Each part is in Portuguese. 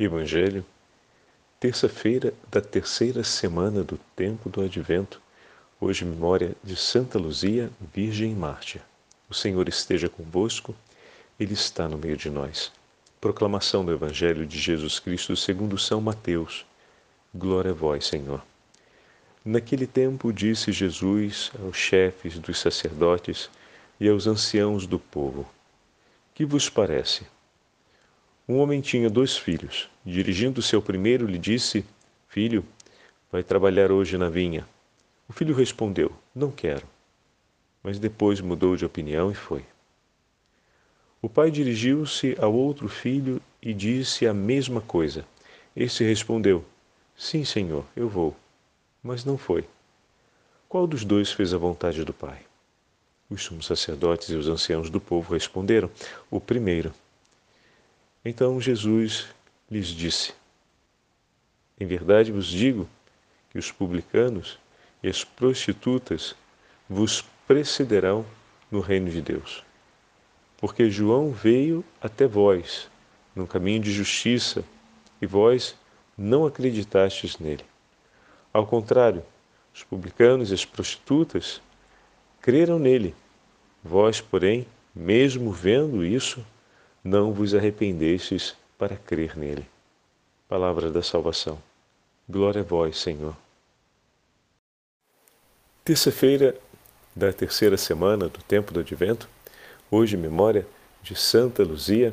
Evangelho, terça-feira da terceira semana do tempo do Advento, hoje memória de Santa Luzia, Virgem Mártir. O Senhor esteja convosco, Ele está no meio de nós. Proclamação do Evangelho de Jesus Cristo segundo São Mateus. Glória a vós, Senhor. Naquele tempo disse Jesus aos chefes dos sacerdotes e aos anciãos do povo: Que vos parece? Um homem tinha dois filhos. Dirigindo-se ao primeiro, lhe disse: Filho, vai trabalhar hoje na vinha. O filho respondeu: Não quero. Mas depois mudou de opinião e foi. O pai dirigiu-se ao outro filho e disse a mesma coisa. Este respondeu: Sim, senhor, eu vou. Mas não foi. Qual dos dois fez a vontade do pai? Os sumos sacerdotes e os anciãos do povo responderam: O primeiro. Então Jesus lhes disse: Em verdade vos digo que os publicanos e as prostitutas vos precederão no reino de Deus. Porque João veio até vós num caminho de justiça e vós não acreditastes nele. Ao contrário, os publicanos e as prostitutas creram nele. Vós, porém, mesmo vendo isso, não vos arrependestes para crer nele. Palavra da salvação. Glória a vós, Senhor. Terça-feira da terceira semana do tempo do Advento, hoje memória de Santa Luzia,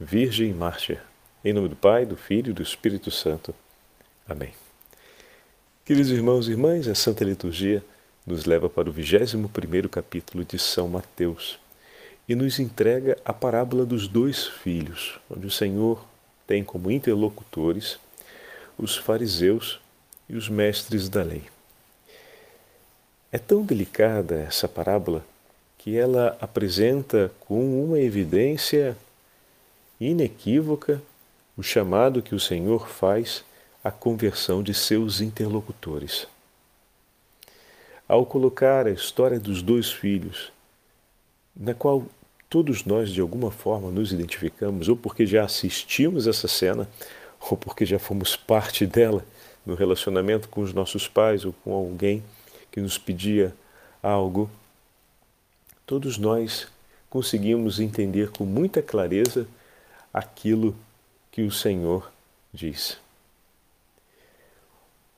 Virgem Mártir. Em nome do Pai, do Filho e do Espírito Santo. Amém. Queridos irmãos e irmãs, a Santa Liturgia nos leva para o 21º capítulo de São Mateus e nos entrega a parábola dos dois filhos, onde o Senhor tem como interlocutores os fariseus e os mestres da lei. É tão delicada essa parábola que ela apresenta com uma evidência inequívoca o chamado que o Senhor faz à conversão de seus interlocutores. Ao colocar a história dos dois filhos, na qual todos nós de alguma forma nos identificamos, ou porque já assistimos essa cena, ou porque já fomos parte dela no relacionamento com os nossos pais ou com alguém que nos pedia algo, todos nós conseguimos entender com muita clareza aquilo que o Senhor diz.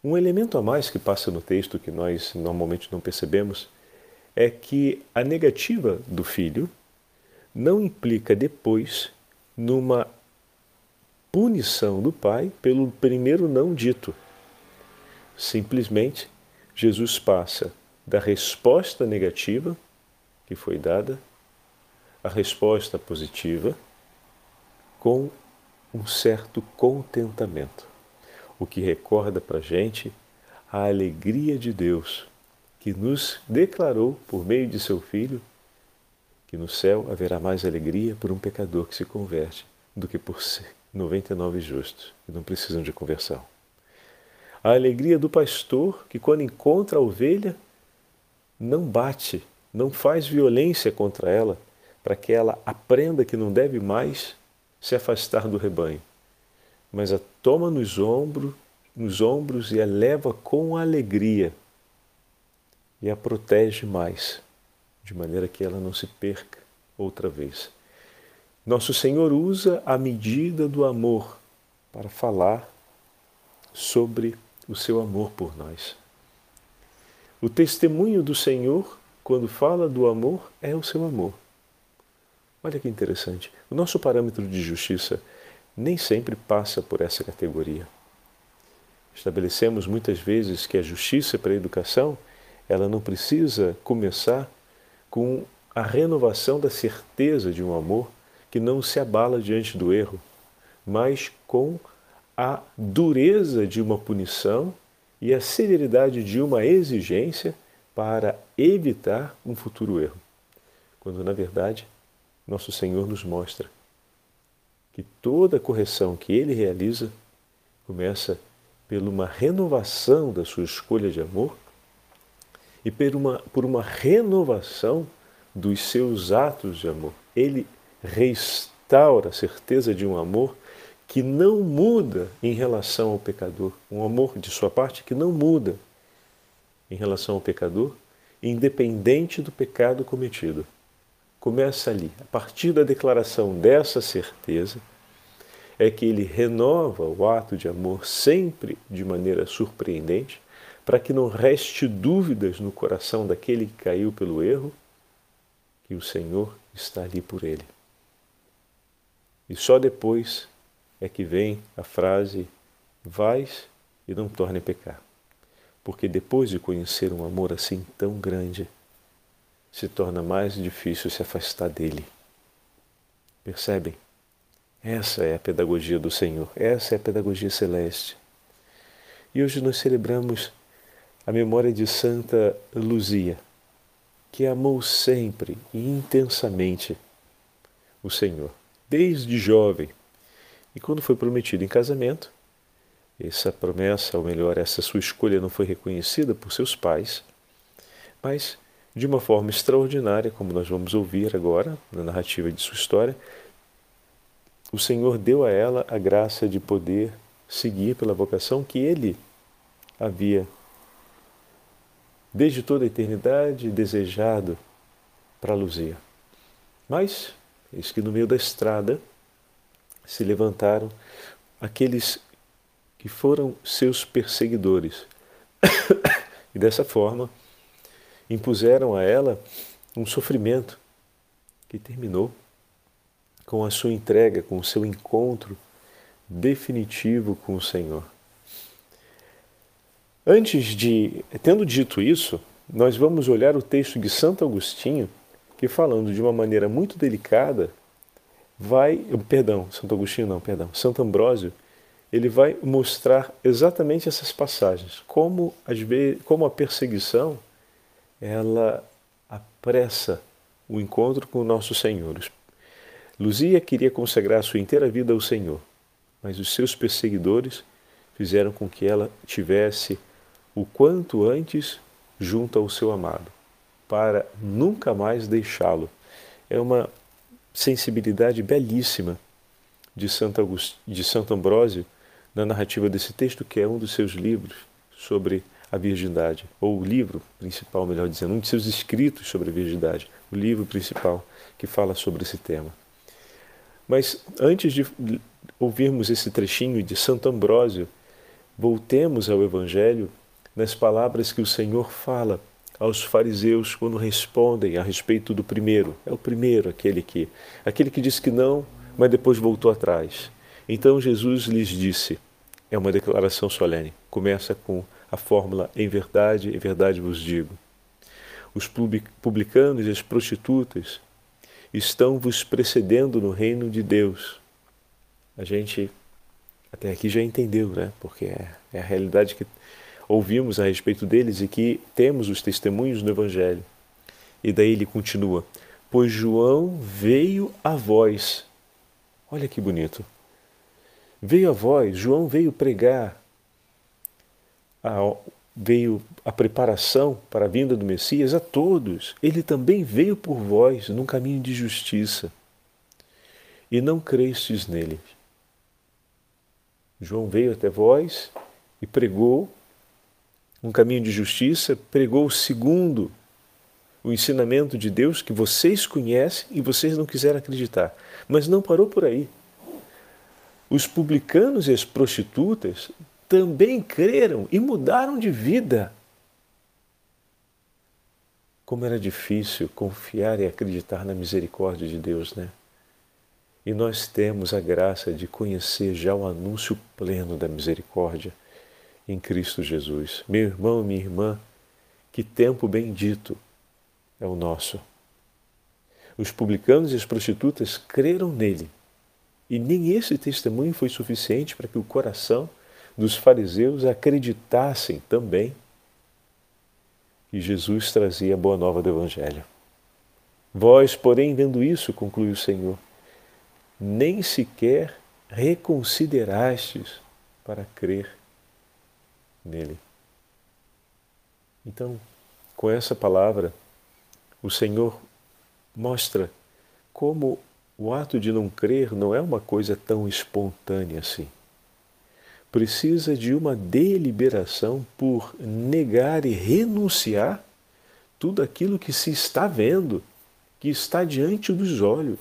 Um elemento a mais que passa no texto que nós normalmente não percebemos é que a negativa do filho não implica depois numa punição do pai pelo primeiro não dito. Simplesmente, Jesus passa da resposta negativa que foi dada à resposta positiva com um certo contentamento, o que recorda para a gente a alegria de Deus que nos declarou por meio de seu Filho que no céu haverá mais alegria por um pecador que se converte do que por 99 justos que não precisam de conversão. A alegria do pastor que, quando encontra a ovelha, não bate, não faz violência contra ela, para que ela aprenda que não deve mais se afastar do rebanho, mas a toma nos ombros, nos ombros e a leva com alegria e a protege mais de maneira que ela não se perca outra vez. Nosso Senhor usa a medida do amor para falar sobre o seu amor por nós. O testemunho do Senhor, quando fala do amor, é o seu amor. Olha que interessante. O nosso parâmetro de justiça nem sempre passa por essa categoria. Estabelecemos muitas vezes que a justiça para a educação, ela não precisa começar com a renovação da certeza de um amor que não se abala diante do erro, mas com a dureza de uma punição e a severidade de uma exigência para evitar um futuro erro. Quando, na verdade, nosso Senhor nos mostra que toda correção que ele realiza começa por uma renovação da sua escolha de amor e por uma, por uma renovação dos seus atos de amor. Ele restaura a certeza de um amor que não muda em relação ao pecador, um amor de sua parte que não muda em relação ao pecador, independente do pecado cometido. Começa ali, a partir da declaração dessa certeza, é que ele renova o ato de amor sempre de maneira surpreendente, para que não reste dúvidas no coração daquele que caiu pelo erro, que o Senhor está ali por ele. E só depois é que vem a frase: vais e não torne pecar. Porque depois de conhecer um amor assim tão grande, se torna mais difícil se afastar dele. Percebem? Essa é a pedagogia do Senhor, essa é a pedagogia celeste. E hoje nós celebramos a memória de Santa Luzia, que amou sempre e intensamente o Senhor, desde jovem, e quando foi prometido em casamento, essa promessa, ou melhor, essa sua escolha não foi reconhecida por seus pais, mas de uma forma extraordinária, como nós vamos ouvir agora na narrativa de sua história, o Senhor deu a ela a graça de poder seguir pela vocação que ele havia, desde toda a eternidade, desejado para Luzia. Mas, eis que no meio da estrada, se levantaram aqueles que foram seus perseguidores. e dessa forma impuseram a ela um sofrimento que terminou com a sua entrega, com o seu encontro definitivo com o Senhor. Antes de, tendo dito isso, nós vamos olhar o texto de Santo Agostinho, que falando de uma maneira muito delicada, vai, perdão, Santo Agostinho não, perdão, Santo Ambrósio, ele vai mostrar exatamente essas passagens, como, vezes, como a perseguição ela apressa o encontro com o nosso Senhor. Luzia queria consagrar sua inteira vida ao Senhor, mas os seus perseguidores fizeram com que ela tivesse o quanto antes junto ao seu amado, para nunca mais deixá-lo. É uma sensibilidade belíssima de Santo, de Santo Ambrósio na narrativa desse texto, que é um dos seus livros sobre a virgindade, ou o livro principal, melhor dizendo, um de seus escritos sobre a virgindade, o livro principal que fala sobre esse tema. Mas antes de ouvirmos esse trechinho de Santo Ambrósio, voltemos ao Evangelho nas palavras que o Senhor fala aos fariseus quando respondem a respeito do primeiro. É o primeiro aquele que, aquele que disse que não, mas depois voltou atrás. Então Jesus lhes disse, é uma declaração solene, começa com a fórmula em verdade, em verdade vos digo. Os publicanos e as prostitutas estão vos precedendo no reino de Deus. A gente até aqui já entendeu, né? Porque é, é a realidade que ouvimos a respeito deles e que temos os testemunhos no Evangelho. E daí ele continua: Pois João veio a vós. Olha que bonito. Veio a vós, João veio pregar, a, veio a preparação para a vinda do Messias a todos. Ele também veio por vós num caminho de justiça. E não crestes nele. João veio até vós e pregou um caminho de justiça, pregou segundo o ensinamento de Deus que vocês conhecem e vocês não quiseram acreditar. Mas não parou por aí. Os publicanos e as prostitutas também creram e mudaram de vida. Como era difícil confiar e acreditar na misericórdia de Deus, né? E nós temos a graça de conhecer já o anúncio pleno da misericórdia em Cristo Jesus. Meu irmão, minha irmã, que tempo bendito é o nosso. Os publicanos e as prostitutas creram nele, e nem esse testemunho foi suficiente para que o coração dos fariseus acreditassem também que Jesus trazia a boa nova do Evangelho. Vós, porém, vendo isso, conclui o Senhor, nem sequer reconsiderastes para crer nele. Então, com essa palavra, o Senhor mostra como o ato de não crer não é uma coisa tão espontânea assim. Precisa de uma deliberação por negar e renunciar tudo aquilo que se está vendo, que está diante dos olhos.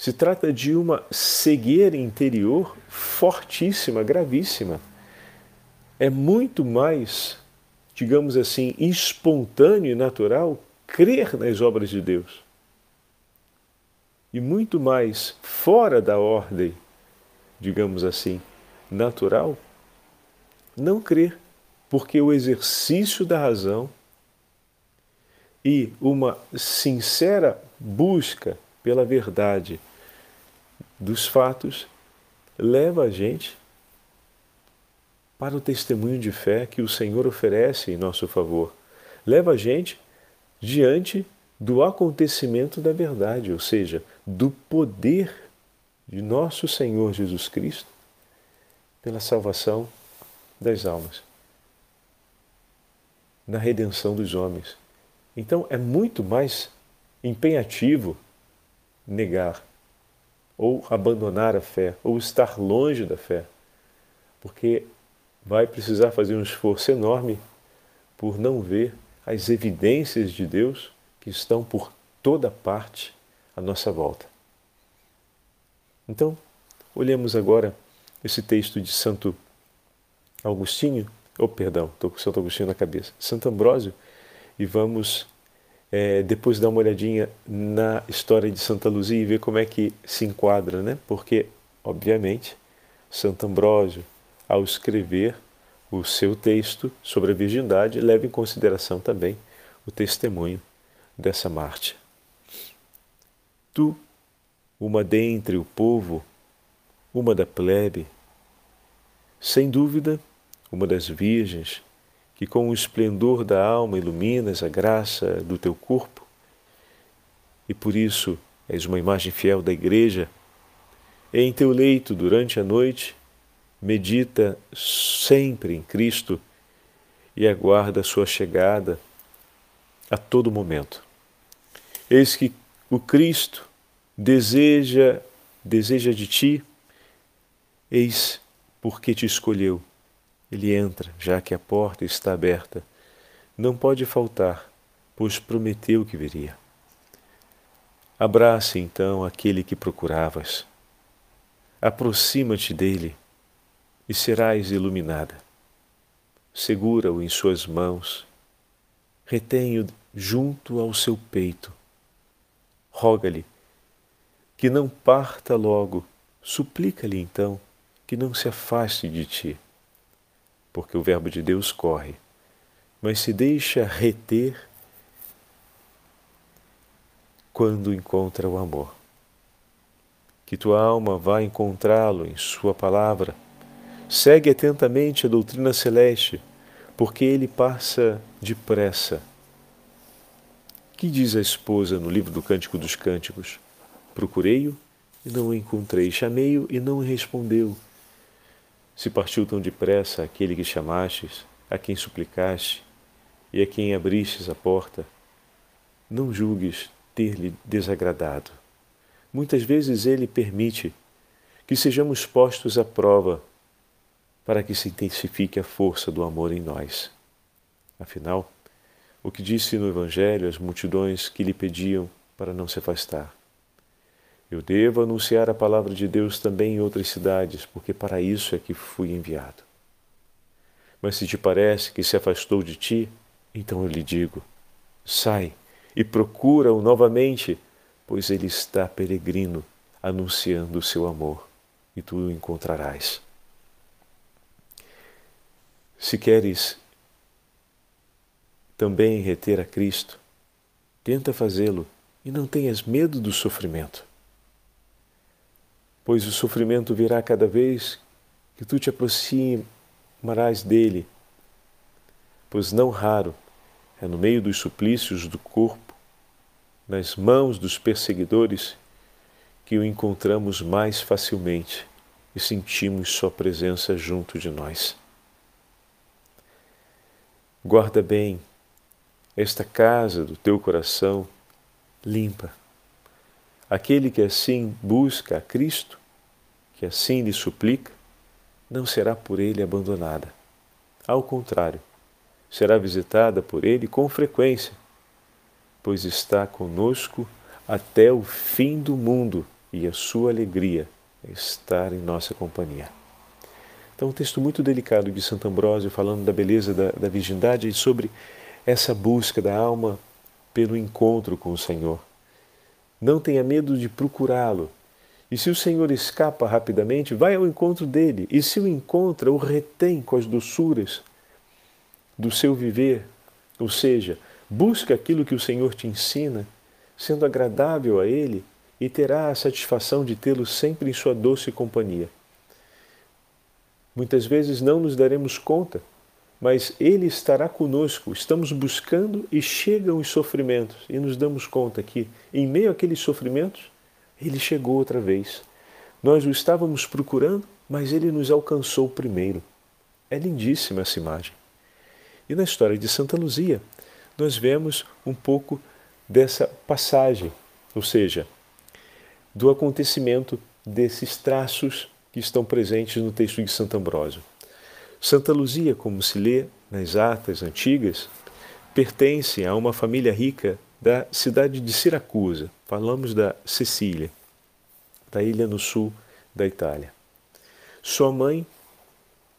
Se trata de uma cegueira interior fortíssima, gravíssima. É muito mais, digamos assim, espontâneo e natural crer nas obras de Deus. E muito mais fora da ordem, digamos assim, natural, não crer, porque o exercício da razão e uma sincera busca pela verdade dos fatos leva a gente para o testemunho de fé que o Senhor oferece em nosso favor. Leva a gente diante do acontecimento da verdade, ou seja, do poder de nosso Senhor Jesus Cristo pela salvação das almas, na redenção dos homens. Então é muito mais empenhativo negar ou abandonar a fé, ou estar longe da fé, porque vai precisar fazer um esforço enorme por não ver as evidências de Deus que estão por toda parte à nossa volta. Então, olhemos agora esse texto de Santo Agostinho, ou oh, perdão, estou com Santo Agostinho na cabeça, Santo Ambrósio, e vamos é, depois dar uma olhadinha na história de Santa Luzia e ver como é que se enquadra, né? Porque, obviamente, Santo Ambrósio, ao escrever o seu texto sobre a virgindade, leva em consideração também o testemunho dessa Marte. Tu, uma dentre o povo, uma da plebe, sem dúvida, uma das virgens, que com o esplendor da alma iluminas a graça do teu corpo, e por isso és uma imagem fiel da Igreja, em teu leito durante a noite, medita sempre em Cristo e aguarda a sua chegada a todo momento. Eis que o Cristo deseja deseja de ti, eis porque te escolheu ele entra, já que a porta está aberta. Não pode faltar, pois prometeu que viria. Abrace então aquele que procuravas. Aproxima-te dele e serás iluminada. Segura-o em suas mãos, retém-o junto ao seu peito. Roga-lhe que não parta logo, suplica-lhe então que não se afaste de ti porque o Verbo de Deus corre, mas se deixa reter quando encontra o amor. Que tua alma vá encontrá-lo em Sua palavra. Segue atentamente a doutrina celeste, porque ele passa depressa. Que diz a esposa no livro do Cântico dos Cânticos? Procurei-o e não o encontrei, chamei-o e não respondeu. Se partiu tão depressa aquele que chamastes, a quem suplicaste e a quem abristes a porta, não julgues ter-lhe desagradado. Muitas vezes ele permite que sejamos postos à prova para que se intensifique a força do amor em nós. Afinal, o que disse no Evangelho às multidões que lhe pediam para não se afastar? Eu devo anunciar a palavra de Deus também em outras cidades, porque para isso é que fui enviado. Mas se te parece que se afastou de ti, então eu lhe digo: sai e procura-o novamente, pois ele está peregrino, anunciando o seu amor, e tu o encontrarás. Se queres também reter a Cristo, tenta fazê-lo e não tenhas medo do sofrimento pois o sofrimento virá cada vez que tu te aproximarás dele, pois não raro é no meio dos suplícios do corpo, nas mãos dos perseguidores, que o encontramos mais facilmente e sentimos Sua presença junto de nós. Guarda bem esta casa do teu coração limpa Aquele que assim busca a Cristo, que assim lhe suplica, não será por ele abandonada. Ao contrário, será visitada por ele com frequência, pois está conosco até o fim do mundo e a sua alegria é estar em nossa companhia. Então, um texto muito delicado de Santo Ambrósio, falando da beleza da, da virgindade e sobre essa busca da alma pelo encontro com o Senhor. Não tenha medo de procurá-lo. E se o Senhor escapa rapidamente, vai ao encontro dele. E se o encontra, o retém com as doçuras do seu viver. Ou seja, busca aquilo que o Senhor te ensina, sendo agradável a ele, e terá a satisfação de tê-lo sempre em sua doce companhia. Muitas vezes não nos daremos conta, mas Ele estará conosco. Estamos buscando e chegam os sofrimentos e nos damos conta que, em meio àqueles sofrimentos, Ele chegou outra vez. Nós o estávamos procurando, mas Ele nos alcançou primeiro. É lindíssima essa imagem. E na história de Santa Luzia, nós vemos um pouco dessa passagem, ou seja, do acontecimento desses traços que estão presentes no texto de Santo Ambrósio. Santa Luzia, como se lê nas atas antigas, pertence a uma família rica da cidade de Siracusa. Falamos da Sicília, da ilha no sul da Itália. Sua mãe,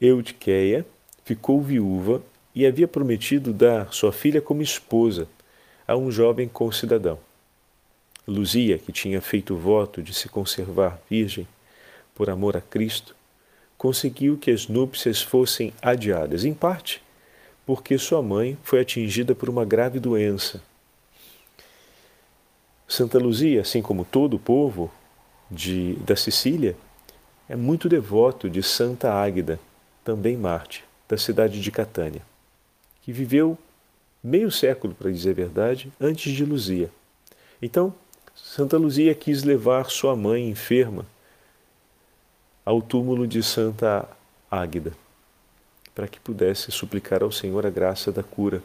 Eudiqueia, ficou viúva e havia prometido dar sua filha como esposa a um jovem concidadão. Luzia, que tinha feito voto de se conservar virgem, por amor a Cristo, conseguiu que as núpcias fossem adiadas, em parte porque sua mãe foi atingida por uma grave doença. Santa Luzia, assim como todo o povo de, da Sicília, é muito devoto de Santa Águida, também Marte, da cidade de Catânia, que viveu meio século, para dizer a verdade, antes de Luzia. Então, Santa Luzia quis levar sua mãe enferma ao túmulo de Santa Águida, para que pudesse suplicar ao Senhor a graça da cura.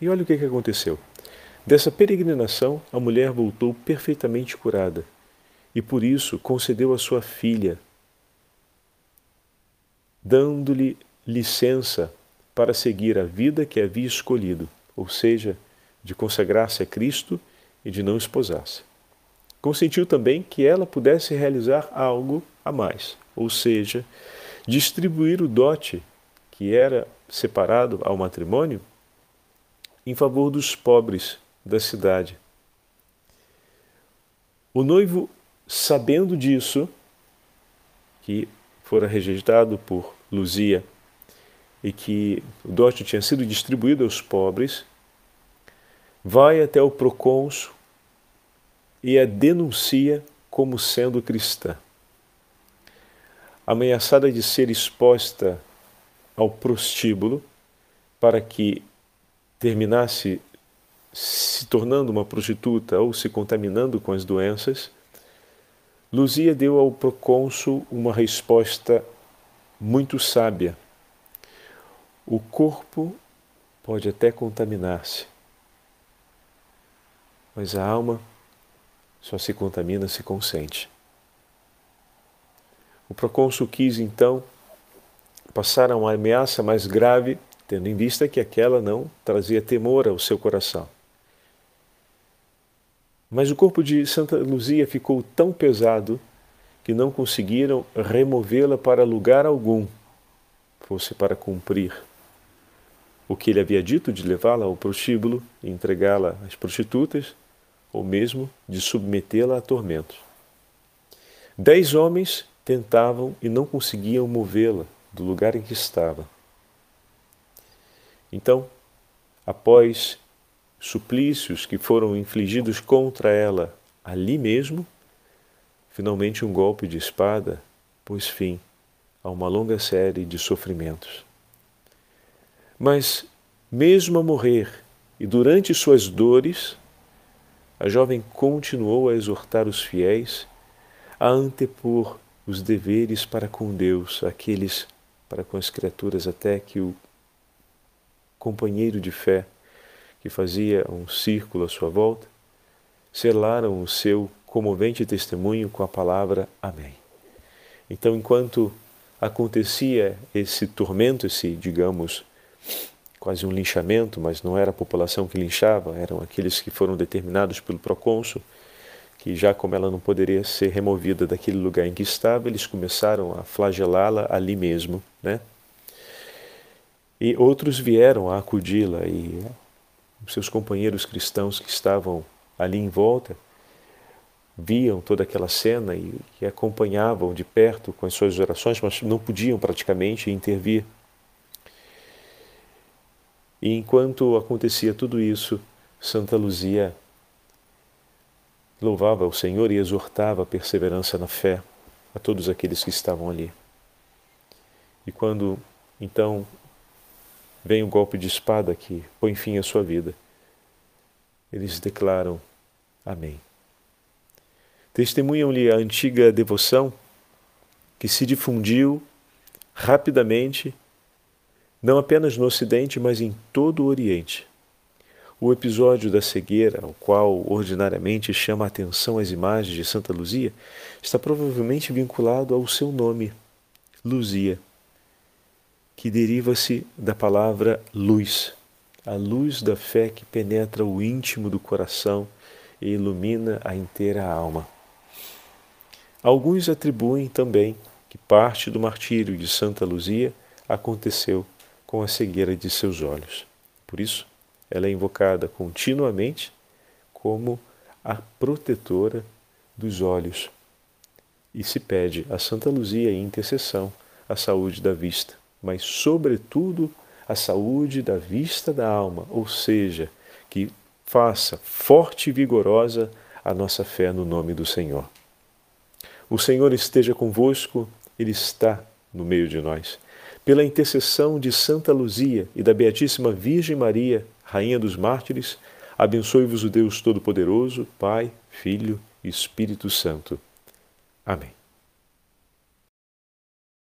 E olha o que, aconteceu. Dessa peregrinação, a mulher voltou perfeitamente curada e por isso concedeu a sua filha, dando-lhe licença para seguir a vida que havia escolhido, ou seja, de consagrar-se a Cristo e de não esposar-se. Consentiu também que ela pudesse realizar algo a mais, ou seja, distribuir o dote que era separado ao matrimônio em favor dos pobres da cidade. O noivo, sabendo disso, que fora rejeitado por Luzia e que o dote tinha sido distribuído aos pobres, vai até o procônsul e a denuncia como sendo cristã ameaçada de ser exposta ao prostíbulo para que terminasse se tornando uma prostituta ou se contaminando com as doenças, Luzia deu ao procônsul uma resposta muito sábia. O corpo pode até contaminar-se, mas a alma só se contamina se consente. O procônsul quis então passar a uma ameaça mais grave, tendo em vista que aquela não trazia temor ao seu coração. Mas o corpo de Santa Luzia ficou tão pesado que não conseguiram removê-la para lugar algum, fosse para cumprir o que ele havia dito de levá-la ao prostíbulo e entregá-la às prostitutas, ou mesmo de submetê-la a tormentos. Dez homens tentavam e não conseguiam movê-la do lugar em que estava. Então, após suplícios que foram infligidos contra ela ali mesmo, finalmente um golpe de espada pôs fim a uma longa série de sofrimentos. Mas, mesmo a morrer e durante suas dores, a jovem continuou a exortar os fiéis a antepor os deveres para com Deus, aqueles para com as criaturas, até que o companheiro de fé que fazia um círculo à sua volta, selaram o seu comovente testemunho com a palavra Amém. Então, enquanto acontecia esse tormento, esse, digamos, quase um linchamento, mas não era a população que linchava, eram aqueles que foram determinados pelo procônsul, que já como ela não poderia ser removida daquele lugar em que estava, eles começaram a flagelá-la ali mesmo, né? E outros vieram a acudi-la e seus companheiros cristãos que estavam ali em volta viam toda aquela cena e, e acompanhavam de perto com as suas orações, mas não podiam praticamente intervir. E enquanto acontecia tudo isso, Santa Luzia louvava o Senhor e exortava a perseverança na fé a todos aqueles que estavam ali. E quando então vem o golpe de espada que põe fim à sua vida, eles declaram Amém. Testemunham-lhe a antiga devoção que se difundiu rapidamente não apenas no Ocidente, mas em todo o Oriente. O episódio da cegueira, ao qual ordinariamente chama a atenção as imagens de Santa Luzia, está provavelmente vinculado ao seu nome, Luzia, que deriva-se da palavra luz, a luz da fé que penetra o íntimo do coração e ilumina a inteira alma. Alguns atribuem também que parte do martírio de Santa Luzia aconteceu com a cegueira de seus olhos. Por isso, ela é invocada continuamente como a protetora dos olhos e se pede a Santa Luzia em intercessão a saúde da vista, mas, sobretudo, a saúde da vista da alma, ou seja, que faça forte e vigorosa a nossa fé no nome do Senhor. O Senhor esteja convosco, Ele está no meio de nós pela intercessão de Santa Luzia e da Beatíssima Virgem Maria, Rainha dos Mártires, abençoe-vos o Deus Todo-Poderoso, Pai, Filho e Espírito Santo. Amém.